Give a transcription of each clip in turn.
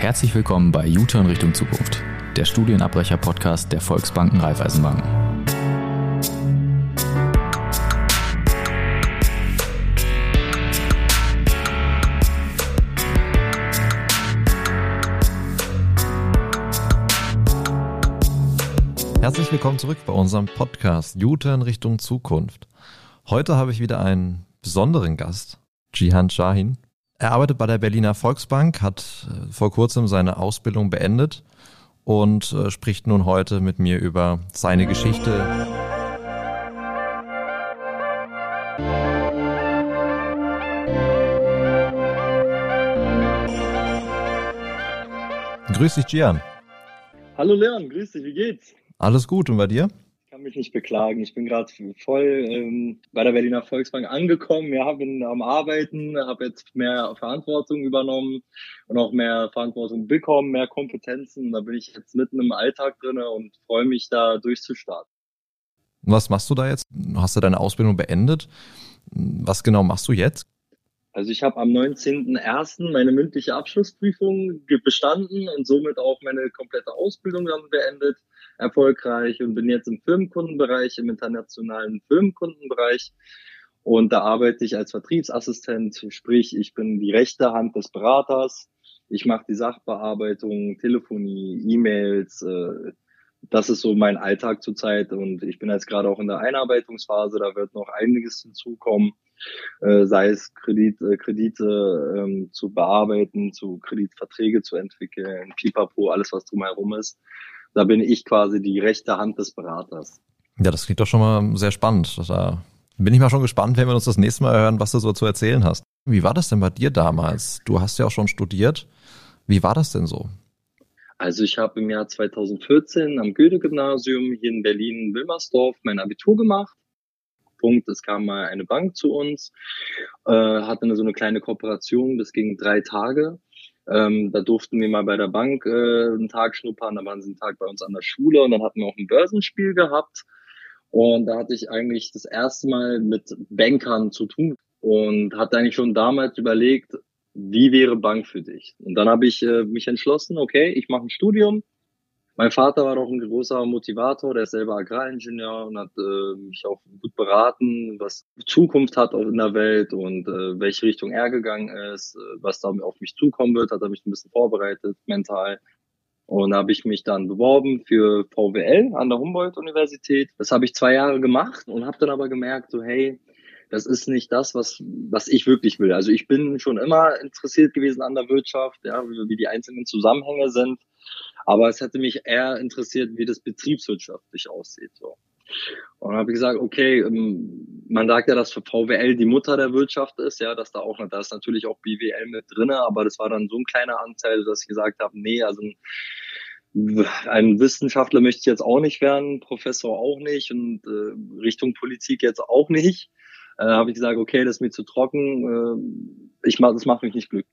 Herzlich willkommen bei U-Turn Richtung Zukunft, der Studienabbrecher-Podcast der Volksbanken Raiffeisenbanken. Herzlich willkommen zurück bei unserem Podcast U-Turn Richtung Zukunft. Heute habe ich wieder einen besonderen Gast, Jihan Shahin. Er arbeitet bei der Berliner Volksbank, hat äh, vor kurzem seine Ausbildung beendet und äh, spricht nun heute mit mir über seine Geschichte. Grüß dich, Gian. Hallo Leon, grüß dich, wie geht's? Alles gut und bei dir? Kann mich nicht beklagen. Ich bin gerade voll ähm, bei der Berliner Volksbank angekommen. Ja, bin am Arbeiten, habe jetzt mehr Verantwortung übernommen und auch mehr Verantwortung bekommen, mehr Kompetenzen. Da bin ich jetzt mitten im Alltag drin und freue mich da durchzustarten. Was machst du da jetzt? Hast du deine Ausbildung beendet? Was genau machst du jetzt? Also ich habe am 19.01. meine mündliche Abschlussprüfung bestanden und somit auch meine komplette Ausbildung dann beendet erfolgreich und bin jetzt im Firmenkundenbereich, im internationalen Firmenkundenbereich. Und da arbeite ich als Vertriebsassistent, sprich, ich bin die rechte Hand des Beraters. Ich mache die Sachbearbeitung, Telefonie, E-Mails. Äh, das ist so mein Alltag zurzeit und ich bin jetzt gerade auch in der Einarbeitungsphase. Da wird noch einiges hinzukommen, äh, sei es Kredit, äh, Kredite ähm, zu bearbeiten, zu Kreditverträge zu entwickeln, Pipapo, alles was drumherum ist. Da bin ich quasi die rechte Hand des Beraters. Ja, das klingt doch schon mal sehr spannend. Da bin ich mal schon gespannt, wenn wir uns das nächste Mal hören, was du so zu erzählen hast. Wie war das denn bei dir damals? Du hast ja auch schon studiert. Wie war das denn so? Also ich habe im Jahr 2014 am Goethe-Gymnasium hier in Berlin-Wilmersdorf mein Abitur gemacht. Punkt, es kam mal eine Bank zu uns, äh, hatte so eine kleine Kooperation, das ging drei Tage. Ähm, da durften wir mal bei der Bank äh, einen Tag schnuppern, da waren sie einen Tag bei uns an der Schule und dann hatten wir auch ein Börsenspiel gehabt. Und da hatte ich eigentlich das erste Mal mit Bankern zu tun und hatte eigentlich schon damals überlegt, wie wäre Bank für dich? Und dann habe ich äh, mich entschlossen, okay, ich mache ein Studium, mein Vater war doch ein großer Motivator, der ist selber Agraringenieur und hat äh, mich auch gut beraten, was Zukunft hat in der Welt und äh, welche Richtung er gegangen ist, äh, was da auf mich zukommen wird, hat er mich ein bisschen vorbereitet, mental. Und habe ich mich dann beworben für VWL an der Humboldt-Universität. Das habe ich zwei Jahre gemacht und habe dann aber gemerkt, so hey, das ist nicht das, was, was ich wirklich will. Also ich bin schon immer interessiert gewesen an der Wirtschaft, ja, wie, wie die einzelnen Zusammenhänge sind. Aber es hätte mich eher interessiert, wie das betriebswirtschaftlich aussieht. So. Und dann habe ich gesagt, okay, ähm, man sagt ja, dass für VWL die Mutter der Wirtschaft ist, ja, dass da auch, da ist natürlich auch BWL mit drinne, aber das war dann so ein kleiner Anteil, dass ich gesagt habe, nee, also ein, ein Wissenschaftler möchte ich jetzt auch nicht werden, Professor auch nicht und äh, Richtung Politik jetzt auch nicht. Äh, habe ich gesagt, okay, das ist mir zu trocken, äh, ich mach, das macht mich nicht glücklich.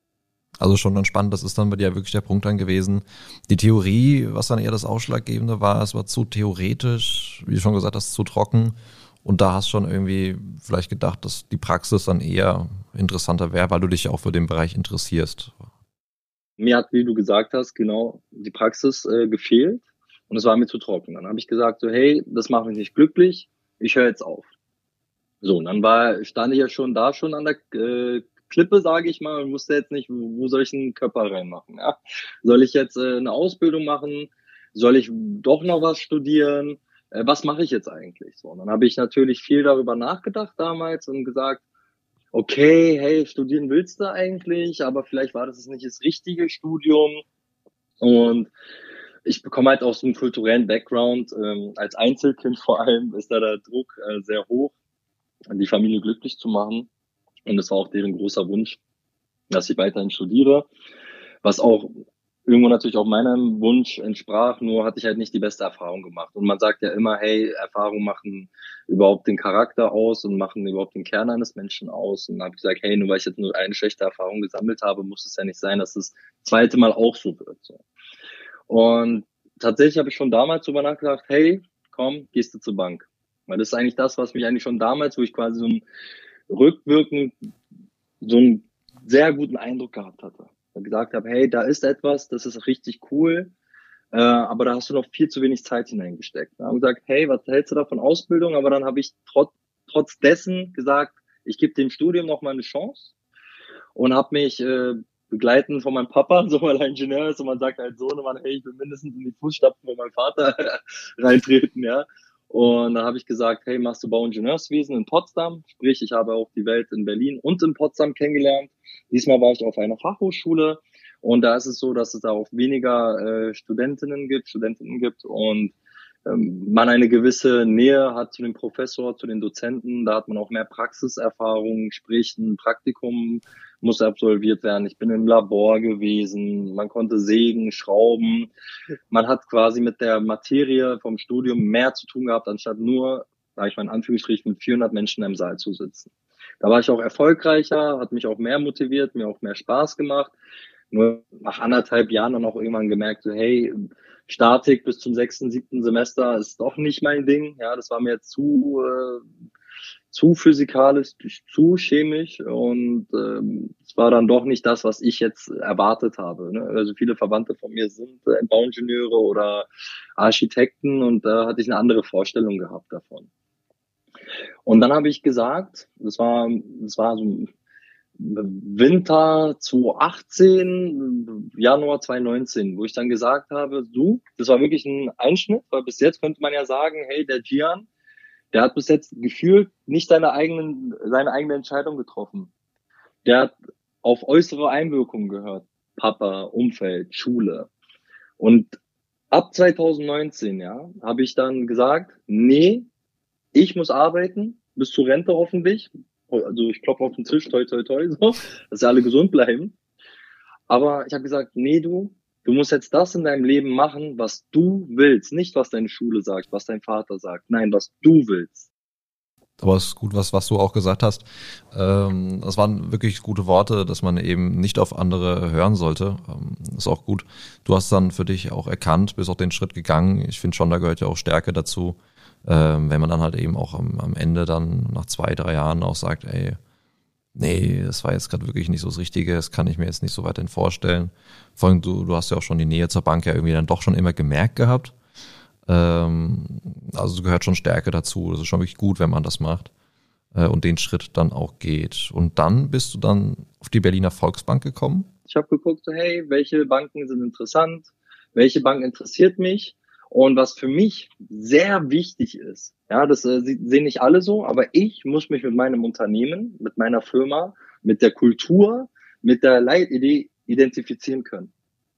Also schon dann spannend, das ist dann bei dir wirklich der Punkt dann gewesen. Die Theorie, was dann eher das Ausschlaggebende war, es war zu theoretisch, wie du schon gesagt hast, zu trocken. Und da hast schon irgendwie vielleicht gedacht, dass die Praxis dann eher interessanter wäre, weil du dich auch für den Bereich interessierst. Mir hat, wie du gesagt hast, genau die Praxis äh, gefehlt und es war mir zu trocken. Dann habe ich gesagt, so hey, das macht mich nicht glücklich, ich höre jetzt auf. So, und dann war, stand ich ja schon da schon an der äh, Klippe, sage ich mal, und wusste jetzt nicht, wo, soll ich einen Körper reinmachen. Ja? Soll ich jetzt äh, eine Ausbildung machen? Soll ich doch noch was studieren? Äh, was mache ich jetzt eigentlich? So, und dann habe ich natürlich viel darüber nachgedacht damals und gesagt, okay, hey, studieren willst du eigentlich, aber vielleicht war das nicht das richtige Studium. Und ich bekomme halt aus einem kulturellen Background, ähm, als Einzelkind vor allem ist da der Druck äh, sehr hoch, die Familie glücklich zu machen. Und es war auch deren großer Wunsch, dass ich weiterhin studiere, was auch irgendwo natürlich auch meinem Wunsch entsprach, nur hatte ich halt nicht die beste Erfahrung gemacht. Und man sagt ja immer, hey, Erfahrungen machen überhaupt den Charakter aus und machen überhaupt den Kern eines Menschen aus. Und dann habe ich gesagt, hey, nur weil ich jetzt nur eine schlechte Erfahrung gesammelt habe, muss es ja nicht sein, dass das zweite Mal auch so wird. Und tatsächlich habe ich schon damals darüber nachgedacht, hey, komm, gehst du zur Bank. Weil das ist eigentlich das, was mich eigentlich schon damals, wo ich quasi so ein rückwirkend so einen sehr guten Eindruck gehabt hatte. gesagt habe, hey, da ist etwas, das ist richtig cool, äh, aber da hast du noch viel zu wenig Zeit hineingesteckt. Da haben gesagt, hey, was hältst du da von Ausbildung? Aber dann habe ich trotz, trotz dessen gesagt, ich gebe dem Studium noch mal eine Chance und habe mich äh, begleiten von meinem Papa, so weil er Ingenieur ist und man sagt halt so, man, hey, ich will mindestens in die Fußstapfen von meinem Vater reintreten, ja. Und da habe ich gesagt, hey, machst du Bauingenieurswesen in Potsdam? Sprich, ich habe auch die Welt in Berlin und in Potsdam kennengelernt. Diesmal war ich auf einer Fachhochschule und da ist es so, dass es da auch weniger äh, Studentinnen gibt, Studentinnen gibt und man eine gewisse Nähe hat zu dem Professor, zu den Dozenten. Da hat man auch mehr Praxiserfahrung, sprich ein Praktikum muss absolviert werden. Ich bin im Labor gewesen. Man konnte sägen, schrauben. Man hat quasi mit der Materie vom Studium mehr zu tun gehabt, anstatt nur, sage ich mal in Anführungsstrichen, mit 400 Menschen im Saal zu sitzen. Da war ich auch erfolgreicher, hat mich auch mehr motiviert, mir auch mehr Spaß gemacht. Nur nach anderthalb Jahren dann auch irgendwann gemerkt, so, hey, Statik bis zum sechsten, siebten Semester ist doch nicht mein Ding. Ja, das war mir zu, äh, zu physikalisch, zu chemisch und ähm, es war dann doch nicht das, was ich jetzt erwartet habe. Ne? Also viele Verwandte von mir sind äh, Bauingenieure oder Architekten und da hatte ich eine andere Vorstellung gehabt davon. Und dann habe ich gesagt, das war, das war so Winter 2018, Januar 2019, wo ich dann gesagt habe, du, das war wirklich ein Einschnitt, weil bis jetzt könnte man ja sagen, hey, der Gian, der hat bis jetzt gefühlt nicht seine eigenen, seine eigene Entscheidung getroffen. Der hat auf äußere Einwirkungen gehört. Papa, Umfeld, Schule. Und ab 2019, ja, habe ich dann gesagt, nee, ich muss arbeiten, bis zur Rente hoffentlich, also ich klopfe auf den Tisch, toi, toi, toi, so, dass sie alle gesund bleiben. Aber ich habe gesagt, nee, du, du musst jetzt das in deinem Leben machen, was du willst. Nicht, was deine Schule sagt, was dein Vater sagt. Nein, was du willst. Aber es ist gut, was, was du auch gesagt hast. Ähm, das waren wirklich gute Worte, dass man eben nicht auf andere hören sollte. Ähm, ist auch gut. Du hast dann für dich auch erkannt, bist auch den Schritt gegangen. Ich finde schon, da gehört ja auch Stärke dazu, ähm, wenn man dann halt eben auch am, am Ende dann nach zwei, drei Jahren auch sagt, ey, nee, das war jetzt gerade wirklich nicht so das Richtige, das kann ich mir jetzt nicht so weiterhin vorstellen. Vor allem, du, du hast ja auch schon die Nähe zur Bank ja irgendwie dann doch schon immer gemerkt gehabt. Ähm, also gehört schon Stärke dazu. Das ist schon wirklich gut, wenn man das macht äh, und den Schritt dann auch geht. Und dann bist du dann auf die Berliner Volksbank gekommen? Ich habe geguckt, hey, welche Banken sind interessant? Welche Bank interessiert mich? Und was für mich sehr wichtig ist, ja, das äh, sehen nicht alle so, aber ich muss mich mit meinem Unternehmen, mit meiner Firma, mit der Kultur, mit der Leitidee identifizieren können.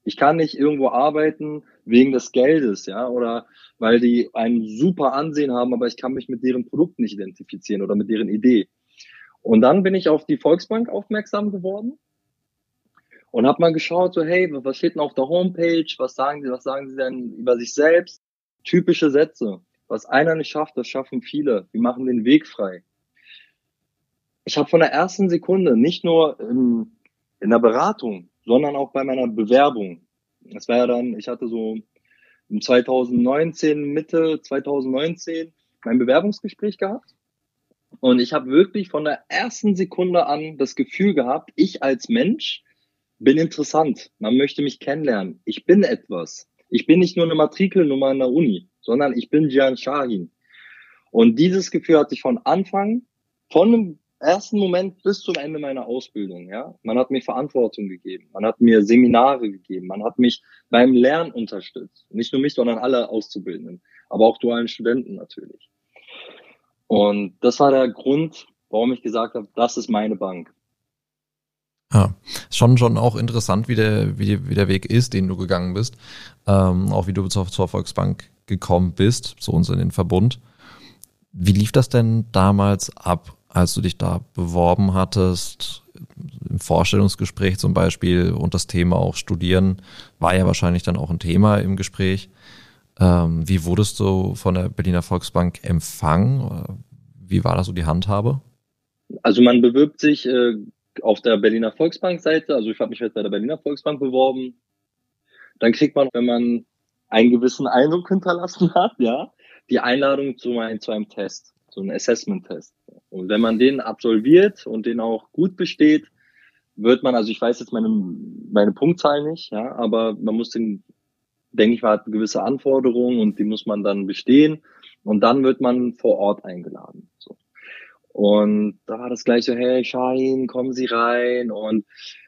Ich kann nicht irgendwo arbeiten wegen des Geldes, ja, oder weil die ein super Ansehen haben, aber ich kann mich mit deren Produkt nicht identifizieren oder mit deren Idee. Und dann bin ich auf die Volksbank aufmerksam geworden und habe mal geschaut, so hey, was steht denn auf der Homepage? Was sagen sie? Was sagen sie denn über sich selbst? Typische Sätze. Was einer nicht schafft, das schaffen viele. Die machen den Weg frei. Ich habe von der ersten Sekunde nicht nur in, in der Beratung, sondern auch bei meiner Bewerbung. Das war ja dann, ich hatte so 2019, Mitte 2019 mein Bewerbungsgespräch gehabt. Und ich habe wirklich von der ersten Sekunde an das Gefühl gehabt, ich als Mensch bin interessant. Man möchte mich kennenlernen. Ich bin etwas. Ich bin nicht nur eine Matrikelnummer in der Uni, sondern ich bin Jian Shahin. Und dieses Gefühl hatte ich von Anfang, von dem ersten Moment bis zum Ende meiner Ausbildung, ja. Man hat mir Verantwortung gegeben. Man hat mir Seminare gegeben. Man hat mich beim Lernen unterstützt. Nicht nur mich, sondern alle Auszubildenden. Aber auch dualen Studenten natürlich. Und das war der Grund, warum ich gesagt habe, das ist meine Bank. Ja, schon schon auch interessant, wie der, wie, wie der Weg ist, den du gegangen bist. Ähm, auch wie du zur, zur Volksbank gekommen bist, zu uns in den Verbund. Wie lief das denn damals ab, als du dich da beworben hattest? Im Vorstellungsgespräch zum Beispiel und das Thema auch Studieren war ja wahrscheinlich dann auch ein Thema im Gespräch. Ähm, wie wurdest du von der Berliner Volksbank empfangen? Wie war da so die Handhabe? Also man bewirbt sich äh, auf der Berliner Volksbank-Seite, also ich habe mich jetzt bei der Berliner Volksbank beworben, dann kriegt man, wenn man einen gewissen Eindruck hinterlassen hat, ja, die Einladung zu einem, zu einem Test, so einem Assessment-Test. Und wenn man den absolviert und den auch gut besteht, wird man, also ich weiß jetzt meine, meine Punktzahl nicht, ja, aber man muss den, denke ich mal, hat gewisse Anforderungen und die muss man dann bestehen und dann wird man vor Ort eingeladen. So. Und da war das gleich so, hey Shahin, kommen Sie rein. Und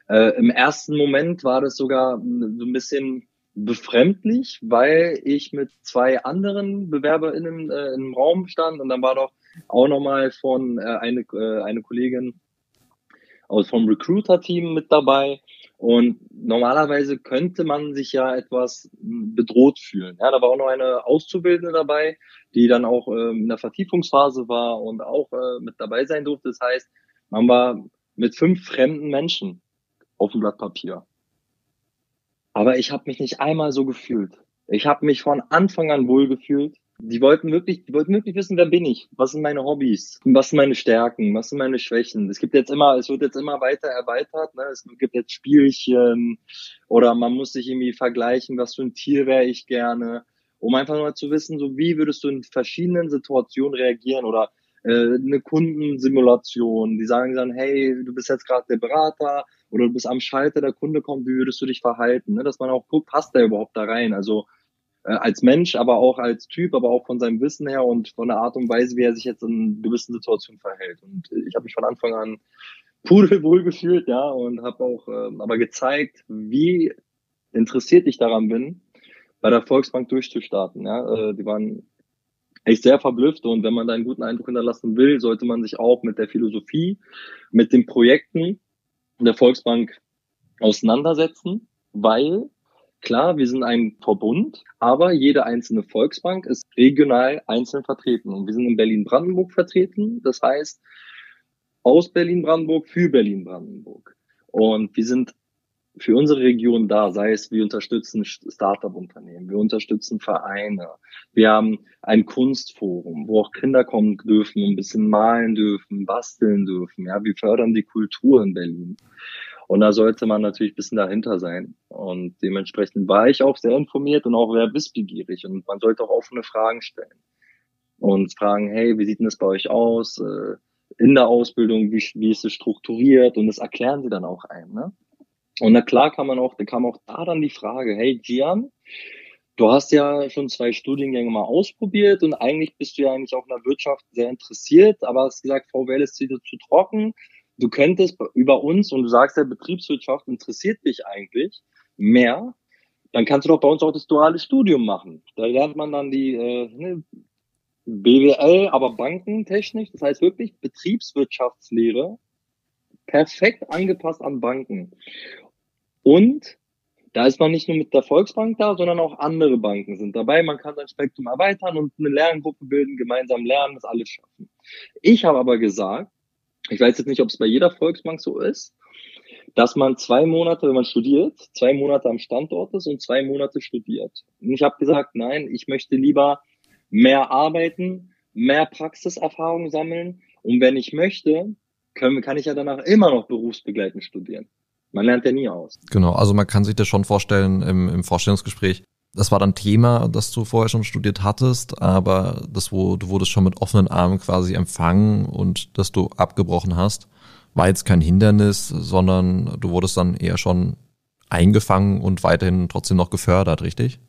äh, im ersten Moment war das sogar so ein bisschen befremdlich, weil ich mit zwei anderen BewerberInnen äh, im Raum stand und dann war doch auch nochmal von äh, eine, äh, eine Kollegin aus vom Recruiter-Team mit dabei. Und normalerweise könnte man sich ja etwas bedroht fühlen. Ja, da war auch noch eine Auszubildende dabei, die dann auch ähm, in der Vertiefungsphase war und auch äh, mit dabei sein durfte. Das heißt, man war mit fünf fremden Menschen auf dem Blatt Papier. Aber ich habe mich nicht einmal so gefühlt. Ich habe mich von Anfang an wohl gefühlt. Die wollten wirklich, die wollten wirklich wissen, wer bin ich? Was sind meine Hobbys? Was sind meine Stärken? Was sind meine Schwächen? Es gibt jetzt immer, es wird jetzt immer weiter erweitert. Ne? Es gibt jetzt Spielchen oder man muss sich irgendwie vergleichen, was für ein Tier wäre ich gerne, um einfach nur zu wissen, so wie würdest du in verschiedenen Situationen reagieren oder äh, eine Kundensimulation. Die sagen dann, hey, du bist jetzt gerade der Berater oder du bist am Schalter, der Kunde kommt, wie würdest du dich verhalten? Ne? Dass man auch guckt, passt der überhaupt da rein? Also äh, als Mensch, aber auch als Typ, aber auch von seinem Wissen her und von der Art und Weise, wie er sich jetzt in gewissen Situationen verhält. Und ich habe mich von Anfang an pudelwohl gefühlt, ja, und habe auch äh, aber gezeigt, wie interessiert ich daran bin, bei der Volksbank durchzustarten. Ja. Äh, die waren echt sehr verblüfft und wenn man da einen guten Eindruck hinterlassen will, sollte man sich auch mit der Philosophie, mit den Projekten der Volksbank auseinandersetzen, weil Klar, wir sind ein Verbund, aber jede einzelne Volksbank ist regional einzeln vertreten. Und wir sind in Berlin-Brandenburg vertreten. Das heißt, aus Berlin-Brandenburg für Berlin-Brandenburg. Und wir sind für unsere Region da, sei es wir unterstützen Startup-Unternehmen, wir unterstützen Vereine, wir haben ein Kunstforum, wo auch Kinder kommen dürfen, ein bisschen malen dürfen, basteln dürfen, ja, wir fördern die Kultur in Berlin. Und da sollte man natürlich ein bisschen dahinter sein. Und dementsprechend war ich auch sehr informiert und auch sehr wissbegierig. Und man sollte auch offene Fragen stellen. Und fragen, hey, wie sieht denn das bei euch aus? Äh, in der Ausbildung, wie, wie ist es strukturiert? Und das erklären sie dann auch ein. Ne? Und na klar kann man auch, da kam auch da dann die Frage, hey Gian, du hast ja schon zwei Studiengänge mal ausprobiert und eigentlich bist du ja eigentlich auch in der Wirtschaft sehr interessiert, aber hast gesagt, VWL ist wieder zu trocken du könntest über uns und du sagst, der Betriebswirtschaft interessiert dich eigentlich mehr, dann kannst du doch bei uns auch das duale Studium machen. Da lernt man dann die äh, ne, BWL, aber Bankentechnik, das heißt wirklich Betriebswirtschaftslehre, perfekt angepasst an Banken. Und da ist man nicht nur mit der Volksbank da, sondern auch andere Banken sind dabei. Man kann sein Spektrum erweitern und eine Lerngruppe bilden, gemeinsam lernen, das alles schaffen. Ich habe aber gesagt, ich weiß jetzt nicht, ob es bei jeder Volksbank so ist, dass man zwei Monate, wenn man studiert, zwei Monate am Standort ist und zwei Monate studiert. Und ich habe gesagt, nein, ich möchte lieber mehr arbeiten, mehr Praxiserfahrung sammeln und wenn ich möchte, können, kann ich ja danach immer noch berufsbegleitend studieren. Man lernt ja nie aus. Genau, also man kann sich das schon vorstellen im, im Vorstellungsgespräch, das war dann Thema, das du vorher schon studiert hattest, aber das, wo du wurdest schon mit offenen Armen quasi empfangen und dass du abgebrochen hast, war jetzt kein Hindernis, sondern du wurdest dann eher schon eingefangen und weiterhin trotzdem noch gefördert, richtig?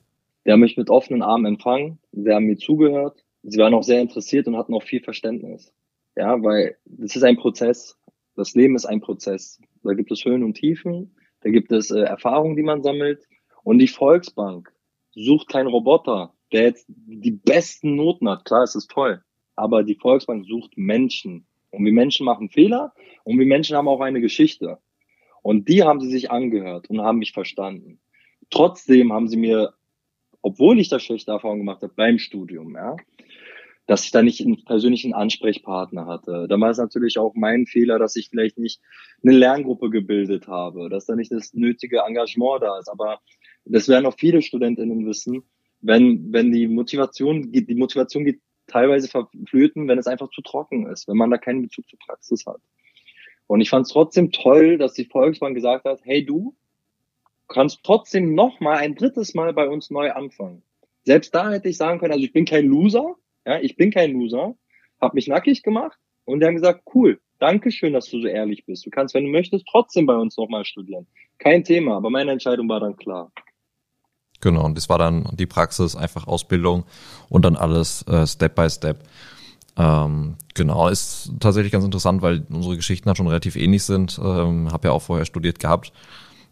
Die haben mich mit offenen Armen empfangen, sie haben mir zugehört, sie waren auch sehr interessiert und hatten auch viel Verständnis. Ja, weil das ist ein Prozess. Das Leben ist ein Prozess. Da gibt es Höhen und Tiefen, da gibt es äh, Erfahrungen, die man sammelt. Und die Volksbank sucht kein Roboter, der jetzt die besten Noten hat. Klar, es ist toll. Aber die Volksbank sucht Menschen. Und wir Menschen machen Fehler und wir Menschen haben auch eine Geschichte. Und die haben sie sich angehört und haben mich verstanden. Trotzdem haben sie mir, obwohl ich da schlechte Erfahrungen gemacht habe beim Studium, ja, dass ich da nicht einen persönlichen Ansprechpartner hatte. Da war es natürlich auch mein Fehler, dass ich vielleicht nicht eine Lerngruppe gebildet habe, dass da nicht das nötige Engagement da ist. Aber das werden auch viele StudentInnen wissen, wenn, wenn die Motivation die Motivation geht teilweise verflöten, wenn es einfach zu trocken ist, wenn man da keinen Bezug zur Praxis hat. Und ich fand es trotzdem toll, dass die Volksbank gesagt hat, hey du, kannst trotzdem noch mal ein drittes Mal bei uns neu anfangen. Selbst da hätte ich sagen können, also ich bin kein Loser, ja, ich bin kein Loser, habe mich nackig gemacht, Und die haben gesagt, cool, danke schön, dass du so ehrlich bist. Du kannst, wenn du möchtest, trotzdem bei uns nochmal studieren. Kein Thema, aber meine Entscheidung war dann klar. Genau, und das war dann die Praxis, einfach Ausbildung und dann alles äh, Step by Step. Ähm, genau, ist tatsächlich ganz interessant, weil unsere Geschichten halt schon relativ ähnlich sind. Ähm, habe ja auch vorher studiert gehabt.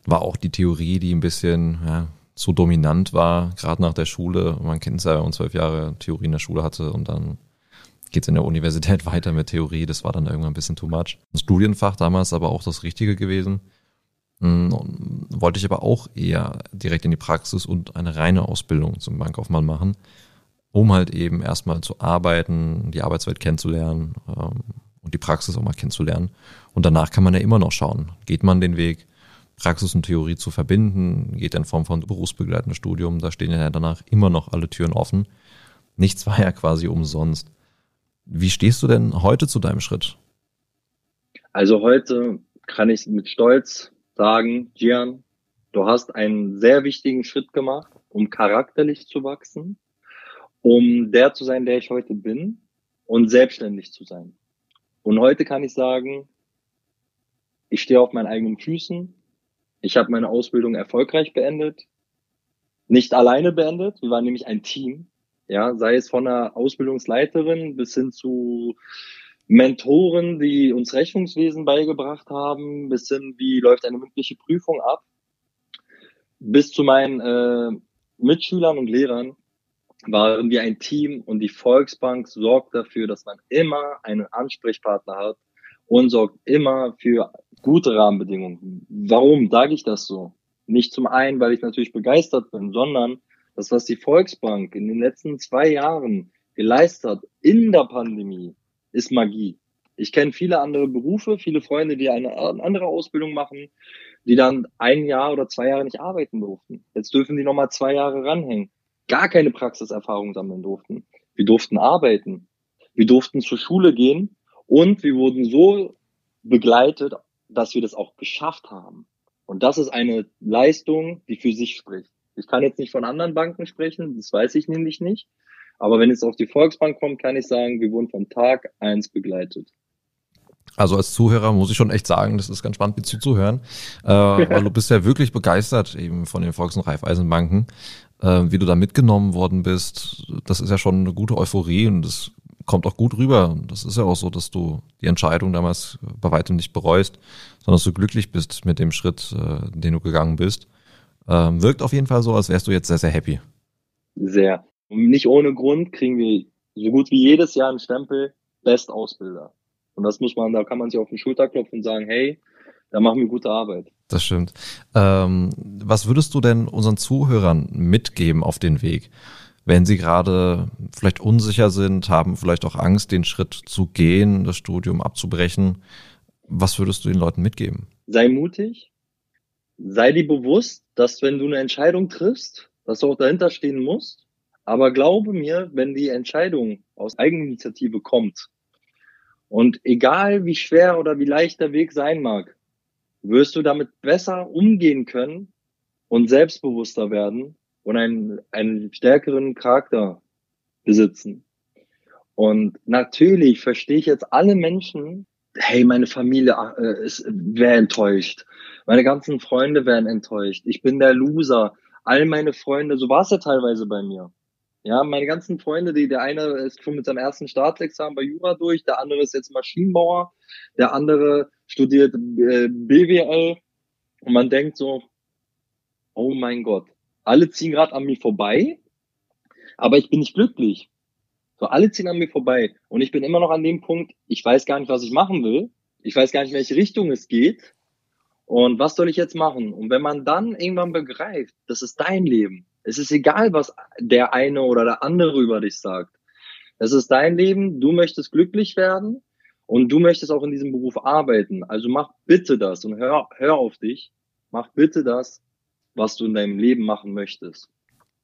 War auch die Theorie, die ein bisschen ja, so dominant war, gerade nach der Schule. Man kennt es ja, wenn man zwölf Jahre Theorie in der Schule hatte und dann geht's in der Universität weiter mit Theorie. Das war dann irgendwann ein bisschen too much. Das Studienfach damals aber auch das Richtige gewesen. Wollte ich aber auch eher direkt in die Praxis und eine reine Ausbildung zum Bankkaufmann machen, um halt eben erstmal zu arbeiten, die Arbeitswelt kennenzulernen ähm, und die Praxis auch mal kennenzulernen. Und danach kann man ja immer noch schauen, geht man den Weg, Praxis und Theorie zu verbinden, geht in Form von berufsbegleitendes Studium, da stehen ja danach immer noch alle Türen offen. Nichts war ja quasi umsonst. Wie stehst du denn heute zu deinem Schritt? Also heute kann ich mit Stolz sagen, Gian, du hast einen sehr wichtigen Schritt gemacht, um charakterlich zu wachsen, um der zu sein, der ich heute bin und selbstständig zu sein. Und heute kann ich sagen, ich stehe auf meinen eigenen Füßen. Ich habe meine Ausbildung erfolgreich beendet. Nicht alleine beendet. Wir waren nämlich ein Team. Ja, sei es von einer Ausbildungsleiterin bis hin zu Mentoren, die uns Rechnungswesen beigebracht haben, bis hin, wie läuft eine mündliche Prüfung ab, bis zu meinen äh, Mitschülern und Lehrern waren wir ein Team und die Volksbank sorgt dafür, dass man immer einen Ansprechpartner hat und sorgt immer für gute Rahmenbedingungen. Warum sage ich das so? Nicht zum einen, weil ich natürlich begeistert bin, sondern das, was die Volksbank in den letzten zwei Jahren geleistet hat in der Pandemie, ist Magie. Ich kenne viele andere Berufe, viele Freunde, die eine andere Ausbildung machen, die dann ein Jahr oder zwei Jahre nicht arbeiten durften. Jetzt dürfen die nochmal zwei Jahre ranhängen. Gar keine Praxiserfahrung sammeln durften. Wir durften arbeiten. Wir durften zur Schule gehen und wir wurden so begleitet, dass wir das auch geschafft haben. Und das ist eine Leistung, die für sich spricht. Ich kann jetzt nicht von anderen Banken sprechen, das weiß ich nämlich nicht. Aber wenn es auf die Volksbank kommt, kann ich sagen, wir wurden von Tag eins begleitet. Also als Zuhörer muss ich schon echt sagen, das ist ganz spannend, mir zuzuhören, äh, weil du bist ja wirklich begeistert eben von den Volks- und Raiffeisenbanken, äh, wie du da mitgenommen worden bist. Das ist ja schon eine gute Euphorie und das kommt auch gut rüber. Das ist ja auch so, dass du die Entscheidung damals bei weitem nicht bereust, sondern dass du glücklich bist mit dem Schritt, äh, den du gegangen bist. Ähm, wirkt auf jeden Fall so, als wärst du jetzt sehr, sehr happy. Sehr. Und nicht ohne Grund kriegen wir so gut wie jedes Jahr einen Stempel Best-Ausbilder. Und das muss man, da kann man sich auf den Schulter klopfen und sagen, hey, da machen wir gute Arbeit. Das stimmt. Ähm, was würdest du denn unseren Zuhörern mitgeben auf den Weg, wenn sie gerade vielleicht unsicher sind, haben vielleicht auch Angst, den Schritt zu gehen, das Studium abzubrechen? Was würdest du den Leuten mitgeben? Sei mutig, sei dir bewusst, dass wenn du eine Entscheidung triffst, dass du auch dahinter stehen musst aber glaube mir, wenn die Entscheidung aus Eigeninitiative kommt und egal wie schwer oder wie leicht der Weg sein mag, wirst du damit besser umgehen können und selbstbewusster werden und einen, einen stärkeren Charakter besitzen. Und natürlich verstehe ich jetzt alle Menschen, hey, meine Familie äh, wäre enttäuscht. Meine ganzen Freunde wären enttäuscht. Ich bin der Loser. All meine Freunde, so war es ja teilweise bei mir. Ja, meine ganzen Freunde, die, der eine ist schon mit seinem ersten Staatsexamen bei Jura durch, der andere ist jetzt Maschinenbauer, der andere studiert äh, BWL und man denkt so, oh mein Gott, alle ziehen gerade an mir vorbei, aber ich bin nicht glücklich. So, alle ziehen an mir vorbei und ich bin immer noch an dem Punkt, ich weiß gar nicht, was ich machen will. Ich weiß gar nicht, in welche Richtung es geht. Und was soll ich jetzt machen? Und wenn man dann irgendwann begreift, das ist dein Leben, es ist egal, was der eine oder der andere über dich sagt. Es ist dein Leben, du möchtest glücklich werden und du möchtest auch in diesem Beruf arbeiten. Also mach bitte das und hör, hör auf dich. Mach bitte das, was du in deinem Leben machen möchtest.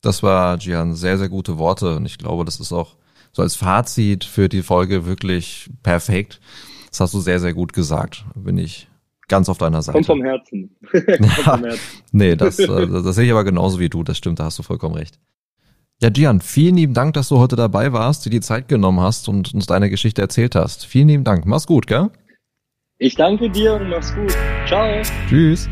Das war, Gian, sehr, sehr gute Worte und ich glaube, das ist auch so als Fazit für die Folge wirklich perfekt. Das hast du sehr, sehr gut gesagt. Bin ich ganz auf deiner Seite. Kommt vom Herzen. Kommt vom Herzen. nee, das, äh, das sehe ich aber genauso wie du. Das stimmt, da hast du vollkommen recht. Ja, Gian, vielen lieben Dank, dass du heute dabei warst, dir die Zeit genommen hast und uns deine Geschichte erzählt hast. Vielen lieben Dank. Mach's gut, gell? Ich danke dir und mach's gut. Ciao. Tschüss.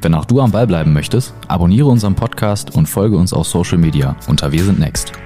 Wenn auch du am Ball bleiben möchtest, abonniere unseren Podcast und folge uns auf Social Media unter Wir sind Next.